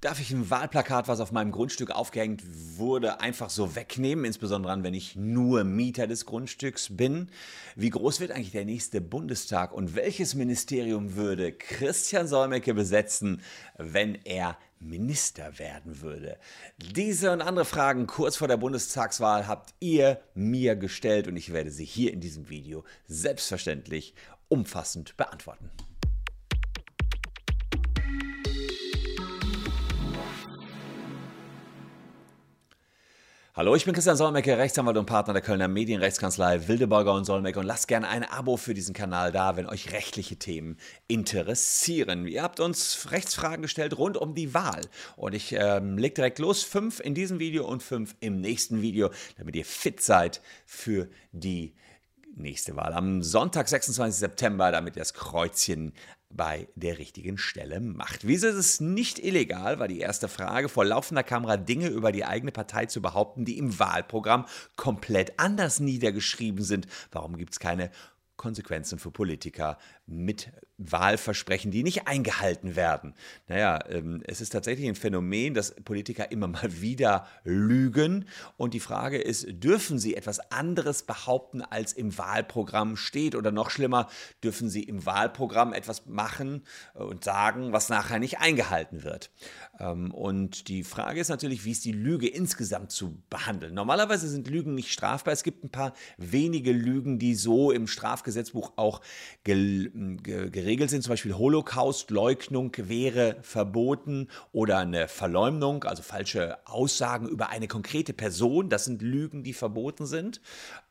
Darf ich ein Wahlplakat, was auf meinem Grundstück aufgehängt wurde, einfach so wegnehmen, insbesondere wenn ich nur Mieter des Grundstücks bin? Wie groß wird eigentlich der nächste Bundestag und welches Ministerium würde Christian Solmecke besetzen, wenn er Minister werden würde? Diese und andere Fragen kurz vor der Bundestagswahl habt ihr mir gestellt und ich werde sie hier in diesem Video selbstverständlich umfassend beantworten. Hallo, ich bin Christian Solmecke, Rechtsanwalt und Partner der Kölner Medienrechtskanzlei Wildeborger und Solmecke und lasst gerne ein Abo für diesen Kanal da, wenn euch rechtliche Themen interessieren. Ihr habt uns Rechtsfragen gestellt rund um die Wahl und ich ähm, leg direkt los. Fünf in diesem Video und fünf im nächsten Video, damit ihr fit seid für die nächste Wahl am Sonntag, 26. September, damit ihr das Kreuzchen bei der richtigen Stelle macht. Wieso ist es nicht illegal, war die erste Frage, vor laufender Kamera Dinge über die eigene Partei zu behaupten, die im Wahlprogramm komplett anders niedergeschrieben sind? Warum gibt es keine Konsequenzen für Politiker mit Wahlversprechen, die nicht eingehalten werden. Naja, ähm, es ist tatsächlich ein Phänomen, dass Politiker immer mal wieder lügen. Und die Frage ist, dürfen sie etwas anderes behaupten, als im Wahlprogramm steht? Oder noch schlimmer, dürfen sie im Wahlprogramm etwas machen und sagen, was nachher nicht eingehalten wird? Ähm, und die Frage ist natürlich, wie ist die Lüge insgesamt zu behandeln? Normalerweise sind Lügen nicht strafbar. Es gibt ein paar wenige Lügen, die so im Strafgesetzbuch auch geregelt geregelt sind. Zum Beispiel Holocaust-Leugnung wäre verboten oder eine Verleumdung, also falsche Aussagen über eine konkrete Person. Das sind Lügen, die verboten sind.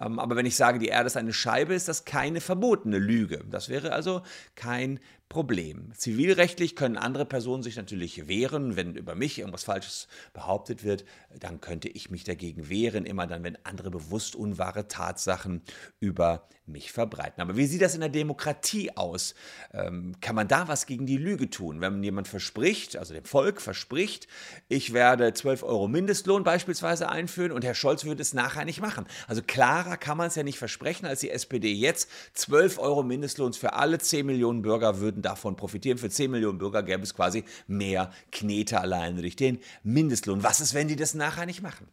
Ähm, aber wenn ich sage, die Erde ist eine Scheibe, ist das keine verbotene Lüge. Das wäre also kein Problem. Zivilrechtlich können andere Personen sich natürlich wehren, wenn über mich irgendwas Falsches behauptet wird, dann könnte ich mich dagegen wehren, immer dann, wenn andere bewusst unwahre Tatsachen über mich verbreiten. Aber wie sieht das in der Demokratie aus? Ähm, kann man da was gegen die Lüge tun? Wenn jemand verspricht, also dem Volk verspricht, ich werde 12 Euro Mindestlohn beispielsweise einführen und Herr Scholz würde es nachher nicht machen. Also klarer kann man es ja nicht versprechen, als die SPD jetzt 12 Euro Mindestlohns für alle 10 Millionen Bürger würden davon profitieren. Für 10 Millionen Bürger gäbe es quasi mehr Knete alleine durch den Mindestlohn. Was ist, wenn die das nachher nicht machen?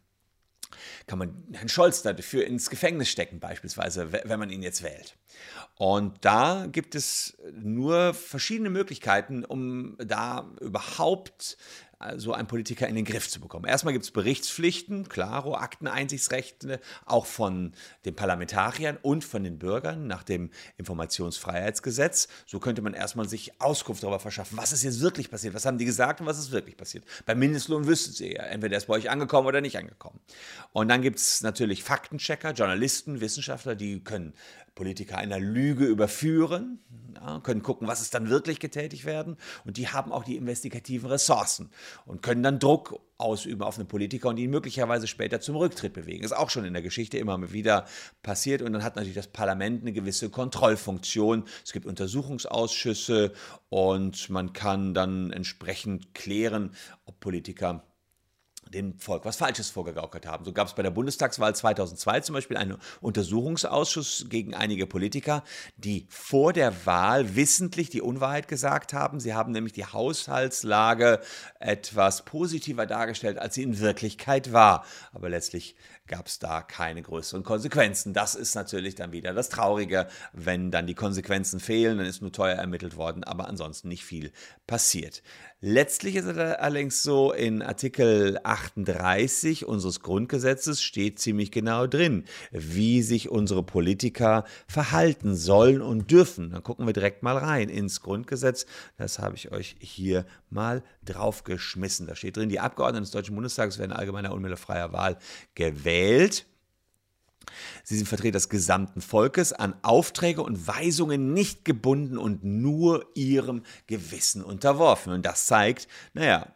kann man Herrn Scholz dafür ins Gefängnis stecken, beispielsweise, wenn man ihn jetzt wählt. Und da gibt es nur verschiedene Möglichkeiten, um da überhaupt so ein Politiker in den Griff zu bekommen. Erstmal gibt es Berichtspflichten, klaro, Akteneinsichtsrechte, auch von den Parlamentariern und von den Bürgern nach dem Informationsfreiheitsgesetz. So könnte man erstmal sich Auskunft darüber verschaffen, was ist jetzt wirklich passiert, was haben die gesagt und was ist wirklich passiert. Beim Mindestlohn wüssten sie ja, entweder ist bei euch angekommen oder nicht angekommen. Und dann gibt es natürlich Faktenchecker, Journalisten, Wissenschaftler, die können Politiker einer Lüge überführen, ja, können gucken, was ist dann wirklich getätigt werden. Und die haben auch die investigativen Ressourcen und können dann Druck ausüben auf einen Politiker und ihn möglicherweise später zum Rücktritt bewegen. Ist auch schon in der Geschichte immer wieder passiert. Und dann hat natürlich das Parlament eine gewisse Kontrollfunktion. Es gibt Untersuchungsausschüsse und man kann dann entsprechend klären, ob Politiker dem Volk was Falsches vorgegaukelt haben. So gab es bei der Bundestagswahl 2002 zum Beispiel einen Untersuchungsausschuss gegen einige Politiker, die vor der Wahl wissentlich die Unwahrheit gesagt haben. Sie haben nämlich die Haushaltslage etwas positiver dargestellt, als sie in Wirklichkeit war. Aber letztlich gab es da keine größeren Konsequenzen. Das ist natürlich dann wieder das Traurige, wenn dann die Konsequenzen fehlen, dann ist nur teuer ermittelt worden, aber ansonsten nicht viel passiert. Letztlich ist es allerdings so, in Artikel 38 unseres Grundgesetzes steht ziemlich genau drin, wie sich unsere Politiker verhalten sollen und dürfen. Dann gucken wir direkt mal rein ins Grundgesetz. Das habe ich euch hier mal draufgeschmissen. Da steht drin, die Abgeordneten des Deutschen Bundestages werden allgemeiner unmittelfreier Wahl gewählt. Sie sind Vertreter des gesamten Volkes, an Aufträge und Weisungen nicht gebunden und nur ihrem Gewissen unterworfen. Und das zeigt, naja,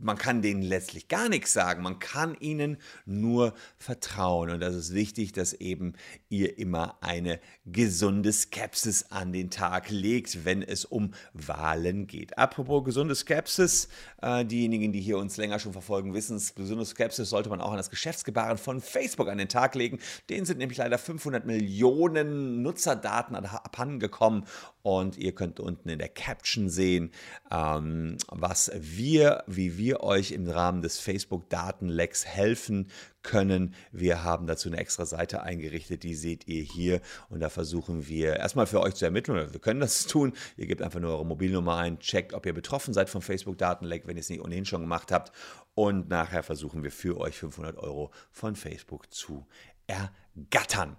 man kann denen letztlich gar nichts sagen, man kann ihnen nur vertrauen. Und das ist wichtig, dass eben ihr immer eine gesunde Skepsis an den Tag legt, wenn es um Wahlen geht. Apropos gesunde Skepsis, äh, diejenigen, die hier uns länger schon verfolgen, wissen, gesunde Skepsis sollte man auch an das Geschäftsgebaren von Facebook an den Tag legen. Denen sind nämlich leider 500 Millionen Nutzerdaten abhandengekommen und ihr könnt unten in der Caption sehen, ähm, was wir, wie wir euch im Rahmen des Facebook-Datenlecks helfen können. Wir haben dazu eine extra Seite eingerichtet, die seht ihr hier. Und da versuchen wir erstmal für euch zu ermitteln, wir können das tun. Ihr gebt einfach nur eure Mobilnummer ein, checkt, ob ihr betroffen seid vom Facebook-Datenleck, wenn ihr es nicht ohnehin schon gemacht habt. Und nachher versuchen wir für euch 500 Euro von Facebook zu ergattern.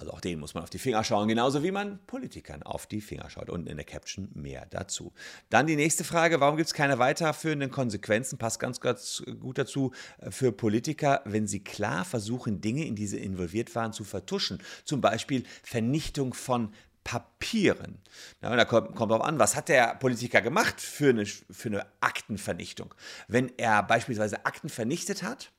Also auch denen muss man auf die Finger schauen, genauso wie man Politikern auf die Finger schaut. Unten in der Caption mehr dazu. Dann die nächste Frage, warum gibt es keine weiterführenden Konsequenzen? Passt ganz, ganz gut dazu äh, für Politiker, wenn sie klar versuchen, Dinge, in die sie involviert waren, zu vertuschen. Zum Beispiel Vernichtung von Papieren. Ja, da kommt, kommt drauf an, was hat der Politiker gemacht für eine, für eine Aktenvernichtung? Wenn er beispielsweise Akten vernichtet hat,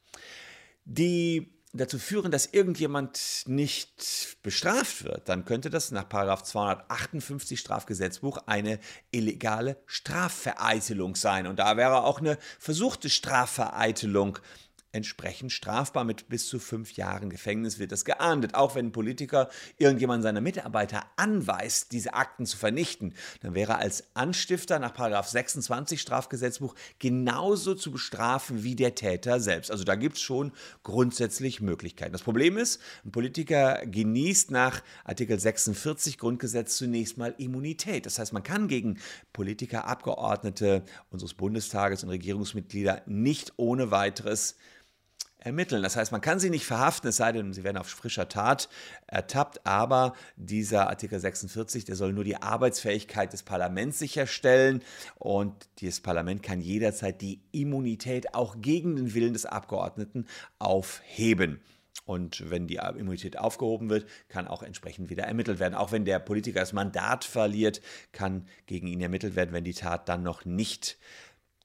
die dazu führen, dass irgendjemand nicht bestraft wird, dann könnte das nach 258 Strafgesetzbuch eine illegale Strafvereitelung sein. Und da wäre auch eine versuchte Strafvereitelung entsprechend strafbar mit bis zu fünf Jahren Gefängnis wird das geahndet. Auch wenn ein Politiker irgendjemand seiner Mitarbeiter anweist, diese Akten zu vernichten, dann wäre als Anstifter nach 26 Strafgesetzbuch genauso zu bestrafen wie der Täter selbst. Also da gibt es schon grundsätzlich Möglichkeiten. Das Problem ist, ein Politiker genießt nach Artikel 46 Grundgesetz zunächst mal Immunität. Das heißt, man kann gegen Politiker, Abgeordnete unseres Bundestages und Regierungsmitglieder nicht ohne weiteres ermitteln. Das heißt, man kann sie nicht verhaften, es sei denn, sie werden auf frischer Tat ertappt, aber dieser Artikel 46, der soll nur die Arbeitsfähigkeit des Parlaments sicherstellen und dieses Parlament kann jederzeit die Immunität auch gegen den Willen des Abgeordneten aufheben. Und wenn die Immunität aufgehoben wird, kann auch entsprechend wieder ermittelt werden. Auch wenn der Politiker das Mandat verliert, kann gegen ihn ermittelt werden, wenn die Tat dann noch nicht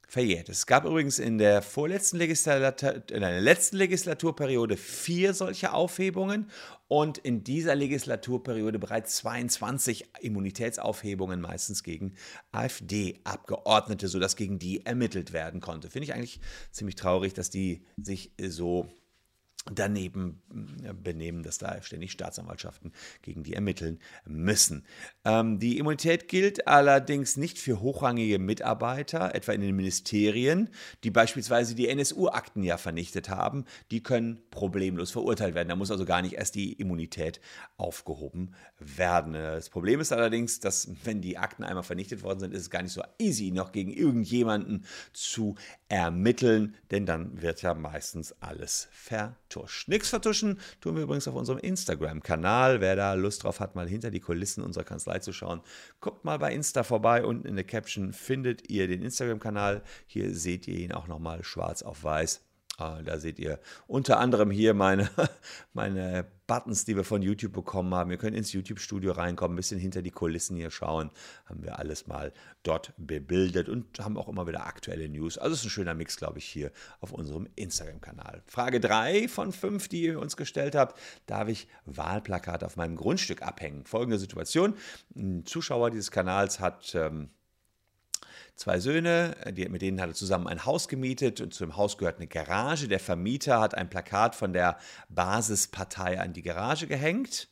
verjährt. Es gab übrigens in der vorletzten Legislatur, in der letzten Legislaturperiode vier solche Aufhebungen und in dieser Legislaturperiode bereits 22 Immunitätsaufhebungen, meistens gegen AfD-Abgeordnete, sodass gegen die ermittelt werden konnte. Finde ich eigentlich ziemlich traurig, dass die sich so daneben äh, benehmen, dass da ständig Staatsanwaltschaften gegen die ermitteln müssen. Ähm, die Immunität gilt allerdings nicht für hochrangige Mitarbeiter, etwa in den Ministerien, die beispielsweise die NSU-Akten ja vernichtet haben. Die können problemlos verurteilt werden. Da muss also gar nicht erst die Immunität aufgehoben werden. Das Problem ist allerdings, dass wenn die Akten einmal vernichtet worden sind, ist es gar nicht so easy, noch gegen irgendjemanden zu ermitteln, denn dann wird ja meistens alles vertuscht. Nichts vertuschen tun wir übrigens auf unserem Instagram-Kanal. Wer da Lust drauf hat, mal hinter die Kulissen unserer Kanzlei zu schauen, guckt mal bei Insta vorbei. Unten in der Caption findet ihr den Instagram-Kanal. Hier seht ihr ihn auch nochmal schwarz auf weiß. Ah, da seht ihr unter anderem hier meine, meine Buttons, die wir von YouTube bekommen haben. Ihr könnt ins YouTube-Studio reinkommen, ein bisschen hinter die Kulissen hier schauen. Haben wir alles mal dort bebildet und haben auch immer wieder aktuelle News. Also es ist ein schöner Mix, glaube ich, hier auf unserem Instagram-Kanal. Frage 3 von 5, die ihr uns gestellt habt. Darf ich Wahlplakate auf meinem Grundstück abhängen? Folgende Situation. Ein Zuschauer dieses Kanals hat... Ähm, zwei Söhne, die, mit denen hat er zusammen ein Haus gemietet und zu dem Haus gehört eine Garage. Der Vermieter hat ein Plakat von der Basispartei an die Garage gehängt.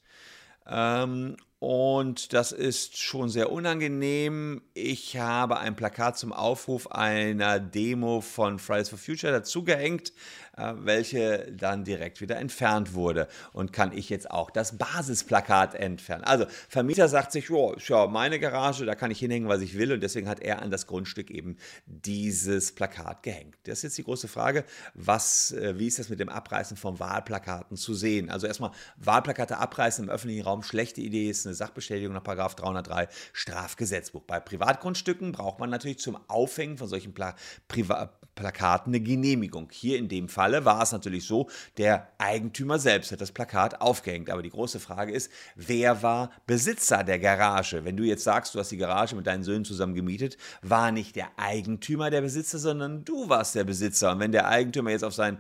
Ähm, und das ist schon sehr unangenehm. Ich habe ein Plakat zum Aufruf einer Demo von Fridays for Future dazugehängt, äh, welche dann direkt wieder entfernt wurde. Und kann ich jetzt auch das Basisplakat entfernen. Also Vermieter sagt sich, oh, schau, meine Garage, da kann ich hinhängen, was ich will. Und deswegen hat er an das Grundstück eben dieses Plakat gehängt. Das ist jetzt die große Frage, was, äh, wie ist das mit dem Abreißen von Wahlplakaten zu sehen? Also erstmal Wahlplakate abreißen im öffentlichen Raum, schlechte Idee ist eine eine Sachbestätigung nach 303 Strafgesetzbuch. Bei Privatgrundstücken braucht man natürlich zum Aufhängen von solchen Pla Priva Plakaten eine Genehmigung. Hier in dem Falle war es natürlich so, der Eigentümer selbst hat das Plakat aufgehängt. Aber die große Frage ist, wer war Besitzer der Garage? Wenn du jetzt sagst, du hast die Garage mit deinen Söhnen zusammen gemietet, war nicht der Eigentümer der Besitzer, sondern du warst der Besitzer. Und wenn der Eigentümer jetzt auf sein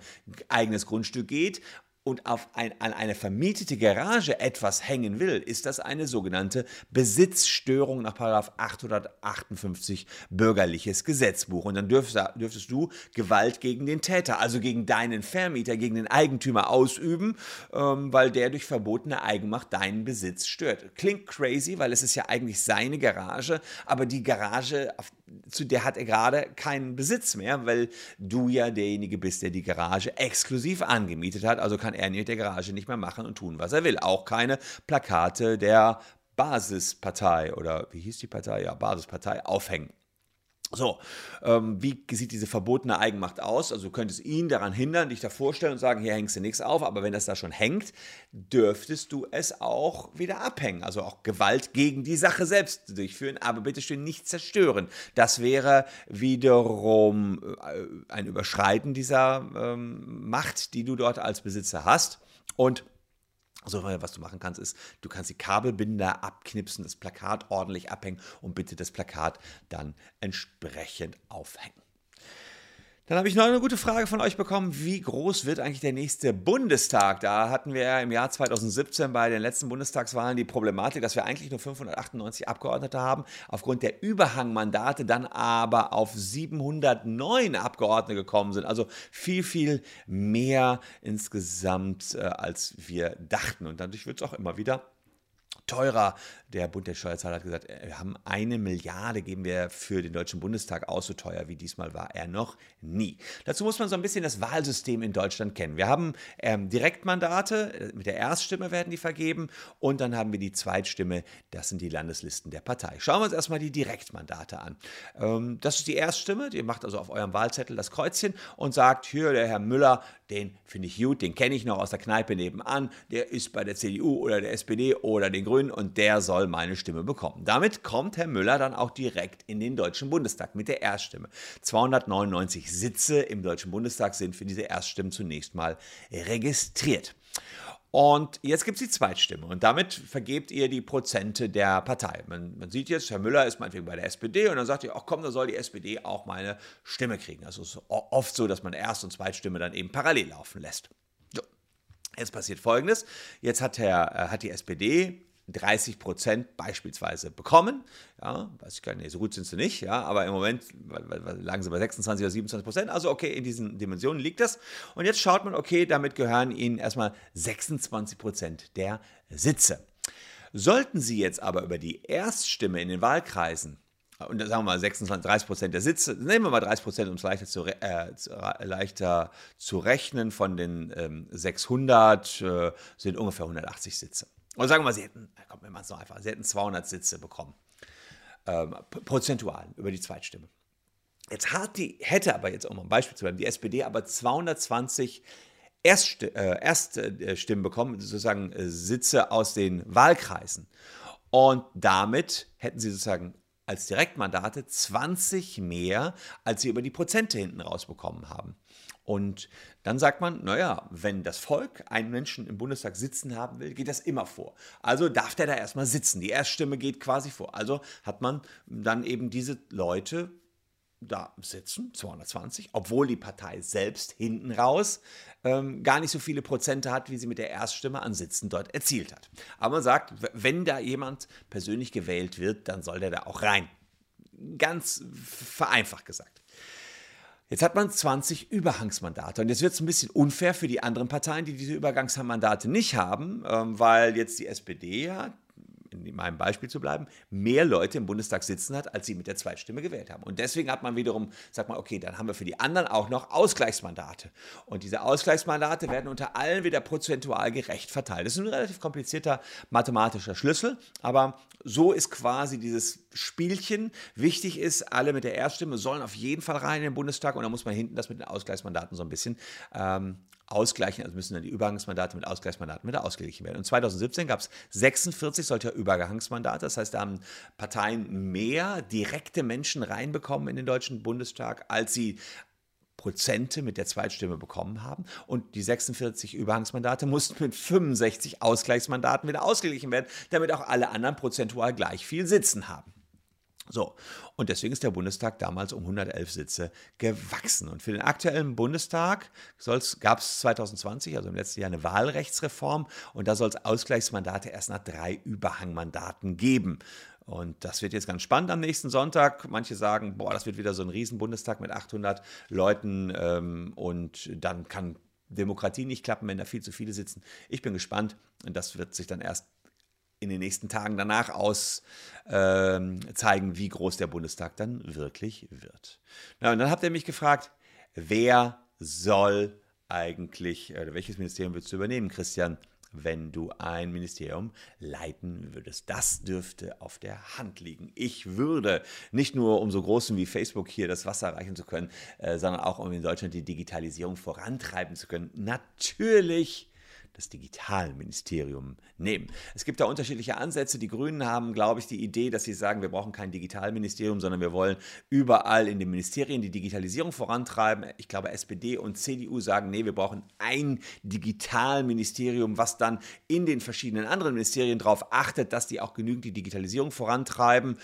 eigenes Grundstück geht und auf ein, an eine vermietete Garage etwas hängen will, ist das eine sogenannte Besitzstörung nach 858 Bürgerliches Gesetzbuch. Und dann dürftest, dürftest du Gewalt gegen den Täter, also gegen deinen Vermieter, gegen den Eigentümer ausüben, ähm, weil der durch verbotene Eigenmacht deinen Besitz stört. Klingt crazy, weil es ist ja eigentlich seine Garage, aber die Garage, zu der hat er gerade keinen Besitz mehr, weil du ja derjenige bist, der die Garage exklusiv angemietet hat. Also kann er mit der Garage nicht mehr machen und tun, was er will. Auch keine Plakate der Basispartei oder wie hieß die Partei? Ja, Basispartei aufhängen. So, ähm, wie sieht diese verbotene Eigenmacht aus? Also du könntest ihn daran hindern, dich da vorstellen und sagen, hier hängst du nichts auf, aber wenn das da schon hängt, dürftest du es auch wieder abhängen. Also auch Gewalt gegen die Sache selbst durchführen, aber bitte schön nicht zerstören. Das wäre wiederum äh, ein Überschreiten dieser ähm, Macht, die du dort als Besitzer hast. Und so, was du machen kannst, ist, du kannst die Kabelbinder abknipsen, das Plakat ordentlich abhängen und bitte das Plakat dann entsprechend aufhängen. Dann habe ich noch eine gute Frage von euch bekommen. Wie groß wird eigentlich der nächste Bundestag? Da hatten wir ja im Jahr 2017 bei den letzten Bundestagswahlen die Problematik, dass wir eigentlich nur 598 Abgeordnete haben, aufgrund der Überhangmandate dann aber auf 709 Abgeordnete gekommen sind. Also viel, viel mehr insgesamt, äh, als wir dachten. Und dadurch wird es auch immer wieder teurer. Der Bund der Steuerzahler hat gesagt, äh, wir haben eine Milliarde, geben wir für den Deutschen Bundestag aus, so teuer wie diesmal war er noch nie. Dazu muss man so ein bisschen das Wahlsystem in Deutschland kennen. Wir haben ähm, Direktmandate, äh, mit der Erststimme werden die vergeben und dann haben wir die Zweitstimme, das sind die Landeslisten der Partei. Schauen wir uns erstmal die Direktmandate an. Ähm, das ist die Erststimme, ihr macht also auf eurem Wahlzettel das Kreuzchen und sagt, hier der Herr Müller, den finde ich gut, den kenne ich noch aus der Kneipe nebenan, der ist bei der CDU oder der SPD oder den Grünen und der soll meine Stimme bekommen. Damit kommt Herr Müller dann auch direkt in den Deutschen Bundestag mit der Erststimme. 299 Sitze im Deutschen Bundestag sind für diese Erststimmen zunächst mal registriert. Und jetzt gibt es die Zweitstimme und damit vergebt ihr die Prozente der Partei. Man, man, sieht jetzt, Herr Müller ist meinetwegen bei der SPD und dann sagt ihr, ach komm, da soll die SPD auch meine Stimme kriegen. Also es ist oft so, dass man Erst- und Zweitstimme dann eben parallel laufen lässt. Jetzt passiert Folgendes. Jetzt hat, Herr, äh, hat die SPD 30 Prozent beispielsweise bekommen. Ja, weiß ich gar nicht, so gut sind sie nicht, ja, aber im Moment lagen sie bei 26 oder 27 Prozent. Also okay, in diesen Dimensionen liegt das. Und jetzt schaut man, okay, damit gehören ihnen erstmal 26 Prozent der Sitze. Sollten sie jetzt aber über die Erststimme in den Wahlkreisen und sagen wir mal 26, 30 Prozent der Sitze, nehmen wir mal 30 Prozent, um es leichter zu, äh, leichter zu rechnen, von den ähm, 600 äh, sind ungefähr 180 Sitze. Und sagen wir mal, sie hätten, komm, wir machen es noch einfach, sie hätten 200 Sitze bekommen. Ähm, prozentual über die Zweitstimme. Jetzt hat die, hätte aber jetzt, um ein Beispiel zu bleiben, die SPD aber 220 Erstst, äh, Erststimmen bekommen, sozusagen äh, Sitze aus den Wahlkreisen. Und damit hätten sie sozusagen als Direktmandate 20 mehr, als sie über die Prozente hinten rausbekommen haben. Und dann sagt man, naja, wenn das Volk einen Menschen im Bundestag sitzen haben will, geht das immer vor. Also darf der da erstmal sitzen. Die Erststimme geht quasi vor. Also hat man dann eben diese Leute da sitzen, 220, obwohl die Partei selbst hinten raus ähm, gar nicht so viele Prozente hat, wie sie mit der Erststimme an Sitzen dort erzielt hat. Aber man sagt, wenn da jemand persönlich gewählt wird, dann soll der da auch rein. Ganz vereinfacht gesagt. Jetzt hat man 20 Überhangsmandate und jetzt wird es ein bisschen unfair für die anderen Parteien, die diese Übergangsmandate nicht haben, ähm, weil jetzt die SPD ja in meinem Beispiel zu bleiben, mehr Leute im Bundestag sitzen hat, als sie mit der Zweitstimme gewählt haben. Und deswegen hat man wiederum, sagt man, okay, dann haben wir für die anderen auch noch Ausgleichsmandate. Und diese Ausgleichsmandate werden unter allen wieder prozentual gerecht verteilt. Das ist ein relativ komplizierter mathematischer Schlüssel, aber so ist quasi dieses Spielchen. Wichtig ist, alle mit der Erststimme sollen auf jeden Fall rein in den Bundestag und dann muss man hinten das mit den Ausgleichsmandaten so ein bisschen ähm, ausgleichen, also müssen dann die Übergangsmandate mit Ausgleichsmandaten wieder ausgeglichen werden. Und 2017 gab es 46 solcher Übergangsmandate, das heißt, da haben Parteien mehr direkte Menschen reinbekommen in den Deutschen Bundestag, als sie Prozente mit der Zweitstimme bekommen haben. Und die 46 Überhangsmandate mussten mit 65 Ausgleichsmandaten wieder ausgeglichen werden, damit auch alle anderen prozentual gleich viel sitzen haben. So, und deswegen ist der Bundestag damals um 111 Sitze gewachsen. Und für den aktuellen Bundestag gab es 2020, also im letzten Jahr, eine Wahlrechtsreform und da soll es Ausgleichsmandate erst nach drei Überhangmandaten geben. Und das wird jetzt ganz spannend am nächsten Sonntag. Manche sagen, boah, das wird wieder so ein Riesen-Bundestag mit 800 Leuten ähm, und dann kann Demokratie nicht klappen, wenn da viel zu viele sitzen. Ich bin gespannt und das wird sich dann erst in den nächsten Tagen danach aus äh, zeigen, wie groß der Bundestag dann wirklich wird. Na, und dann habt ihr mich gefragt, wer soll eigentlich, oder welches Ministerium willst du übernehmen, Christian, wenn du ein Ministerium leiten würdest? Das dürfte auf der Hand liegen. Ich würde nicht nur um so großen wie Facebook hier das Wasser reichen zu können, äh, sondern auch um in Deutschland die Digitalisierung vorantreiben zu können. Natürlich das Digitalministerium nehmen. Es gibt da unterschiedliche Ansätze. Die Grünen haben, glaube ich, die Idee, dass sie sagen, wir brauchen kein Digitalministerium, sondern wir wollen überall in den Ministerien die Digitalisierung vorantreiben. Ich glaube, SPD und CDU sagen, nee, wir brauchen ein Digitalministerium, was dann in den verschiedenen anderen Ministerien darauf achtet, dass die auch genügend die Digitalisierung vorantreiben.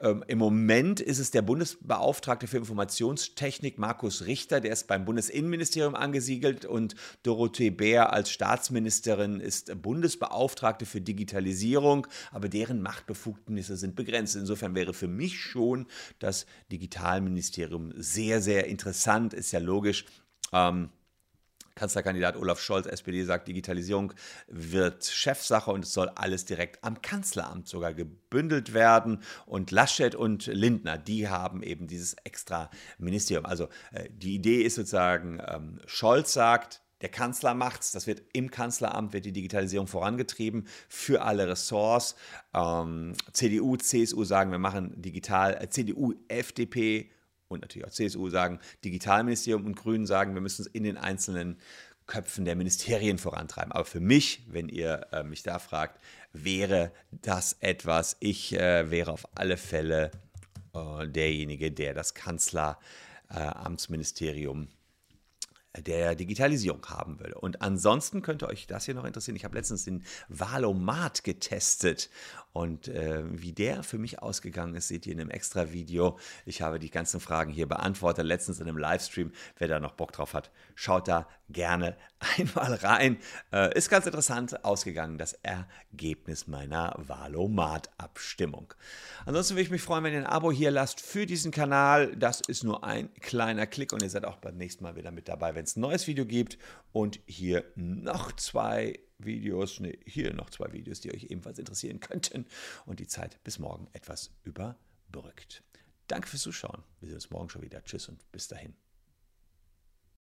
Ähm, Im Moment ist es der Bundesbeauftragte für Informationstechnik, Markus Richter, der ist beim Bundesinnenministerium angesiedelt und Dorothee Bär als Staatsministerin Finanzministerin ist Bundesbeauftragte für Digitalisierung, aber deren Machtbefugnisse sind begrenzt. Insofern wäre für mich schon das Digitalministerium sehr, sehr interessant, ist ja logisch. Ähm, Kanzlerkandidat Olaf Scholz, SPD, sagt, Digitalisierung wird Chefsache und es soll alles direkt am Kanzleramt sogar gebündelt werden. Und Laschet und Lindner, die haben eben dieses extra Ministerium. Also äh, die Idee ist sozusagen, ähm, Scholz sagt, der Kanzler macht's. Das wird im Kanzleramt wird die Digitalisierung vorangetrieben für alle Ressorts. Ähm, CDU, CSU sagen, wir machen digital. Äh, CDU, FDP und natürlich auch CSU sagen Digitalministerium und Grünen sagen, wir müssen es in den einzelnen Köpfen der Ministerien vorantreiben. Aber für mich, wenn ihr äh, mich da fragt, wäre das etwas. Ich äh, wäre auf alle Fälle äh, derjenige, der das Kanzleramtsministerium der Digitalisierung haben will. Und ansonsten könnte euch das hier noch interessieren. Ich habe letztens den Valomat getestet und äh, wie der für mich ausgegangen ist, seht ihr in einem extra Video. Ich habe die ganzen Fragen hier beantwortet, letztens in einem Livestream. Wer da noch Bock drauf hat, schaut da gerne einmal rein. Äh, ist ganz interessant ausgegangen, das Ergebnis meiner Valomat-Abstimmung. Ansonsten würde ich mich freuen, wenn ihr ein Abo hier lasst für diesen Kanal. Das ist nur ein kleiner Klick und ihr seid auch beim nächsten Mal wieder mit dabei, wenn es ein neues Video gibt. Und hier noch zwei Videos, ne, hier noch zwei Videos, die euch ebenfalls interessieren könnten und die Zeit bis morgen etwas überbrückt. Danke fürs Zuschauen. Wir sehen uns morgen schon wieder. Tschüss und bis dahin.